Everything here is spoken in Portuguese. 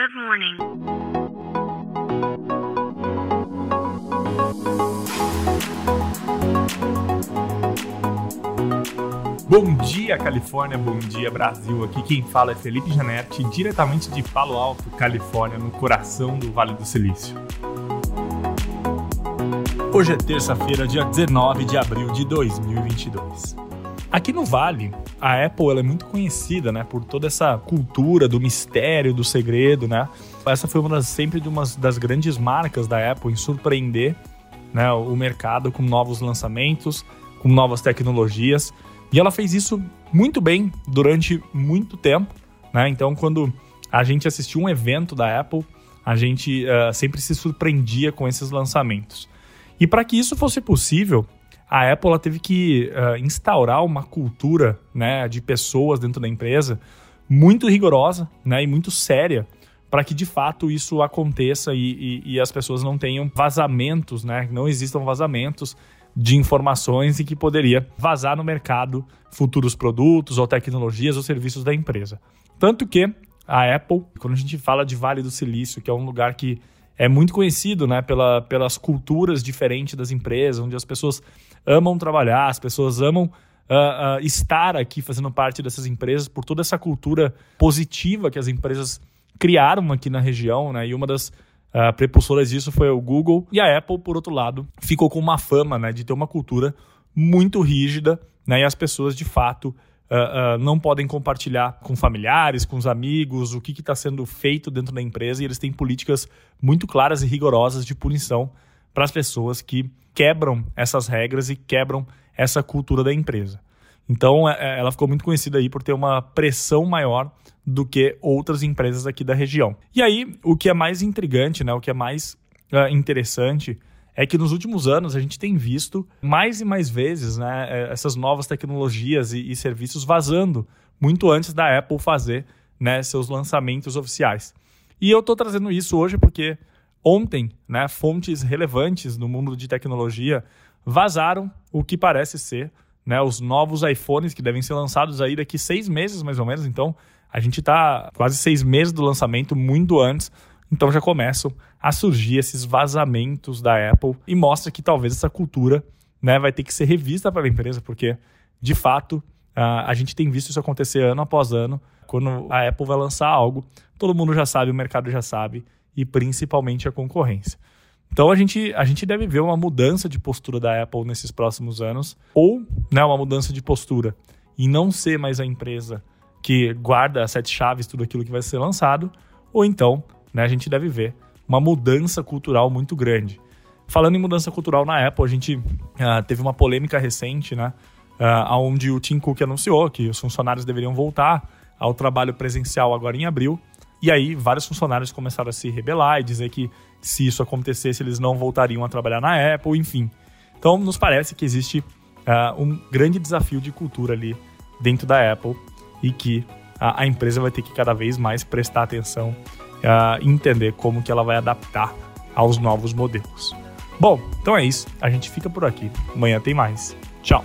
Good morning. Bom dia, Califórnia, bom dia, Brasil. Aqui quem fala é Felipe Janetti, diretamente de Palo Alto, Califórnia, no coração do Vale do Silício. Hoje é terça-feira, dia 19 de abril de 2022. Aqui no Vale, a Apple é muito conhecida, né, por toda essa cultura do mistério, do segredo, né? Essa foi uma das sempre de uma das grandes marcas da Apple em surpreender, né, o mercado com novos lançamentos, com novas tecnologias. E ela fez isso muito bem durante muito tempo, né? Então, quando a gente assistiu um evento da Apple, a gente uh, sempre se surpreendia com esses lançamentos. E para que isso fosse possível, a Apple teve que uh, instaurar uma cultura né, de pessoas dentro da empresa muito rigorosa né, e muito séria para que de fato isso aconteça e, e, e, as pessoas não tenham vazamentos, né, não existam vazamentos de informações e que poderia vazar no mercado futuros produtos ou tecnologias ou serviços da empresa. Tanto que a Apple, quando a gente fala de Vale do Silício, que é um lugar que é muito conhecido né, pela, pelas culturas diferentes das empresas, onde as pessoas amam trabalhar, as pessoas amam uh, uh, estar aqui fazendo parte dessas empresas, por toda essa cultura positiva que as empresas criaram aqui na região, né? E uma das uh, prepulsoras disso foi o Google. E a Apple, por outro lado, ficou com uma fama né, de ter uma cultura muito rígida, né? E as pessoas, de fato, Uh, não podem compartilhar com familiares, com os amigos, o que está sendo feito dentro da empresa, e eles têm políticas muito claras e rigorosas de punição para as pessoas que quebram essas regras e quebram essa cultura da empresa. Então, é, é, ela ficou muito conhecida aí por ter uma pressão maior do que outras empresas aqui da região. E aí, o que é mais intrigante, né, o que é mais uh, interessante é que nos últimos anos a gente tem visto mais e mais vezes né, é, essas novas tecnologias e, e serviços vazando muito antes da Apple fazer né, seus lançamentos oficiais. E eu estou trazendo isso hoje porque ontem né, fontes relevantes no mundo de tecnologia vazaram o que parece ser né, os novos iPhones que devem ser lançados aí daqui seis meses mais ou menos. Então a gente está quase seis meses do lançamento, muito antes então já começam a surgir esses vazamentos da Apple e mostra que talvez essa cultura né, vai ter que ser revista pela empresa, porque de fato a gente tem visto isso acontecer ano após ano. Quando a Apple vai lançar algo, todo mundo já sabe, o mercado já sabe, e principalmente a concorrência. Então a gente, a gente deve ver uma mudança de postura da Apple nesses próximos anos, ou né, uma mudança de postura e não ser mais a empresa que guarda as sete chaves, tudo aquilo que vai ser lançado, ou então né, a gente deve ver uma mudança cultural muito grande. Falando em mudança cultural na Apple, a gente uh, teve uma polêmica recente, né, uh, onde o Tim Cook anunciou que os funcionários deveriam voltar ao trabalho presencial agora em abril. E aí, vários funcionários começaram a se rebelar e dizer que se isso acontecesse, eles não voltariam a trabalhar na Apple, enfim. Então, nos parece que existe uh, um grande desafio de cultura ali dentro da Apple e que a, a empresa vai ter que cada vez mais prestar atenção uh, entender como que ela vai adaptar aos novos modelos. Bom, então é isso. A gente fica por aqui. Amanhã tem mais. Tchau.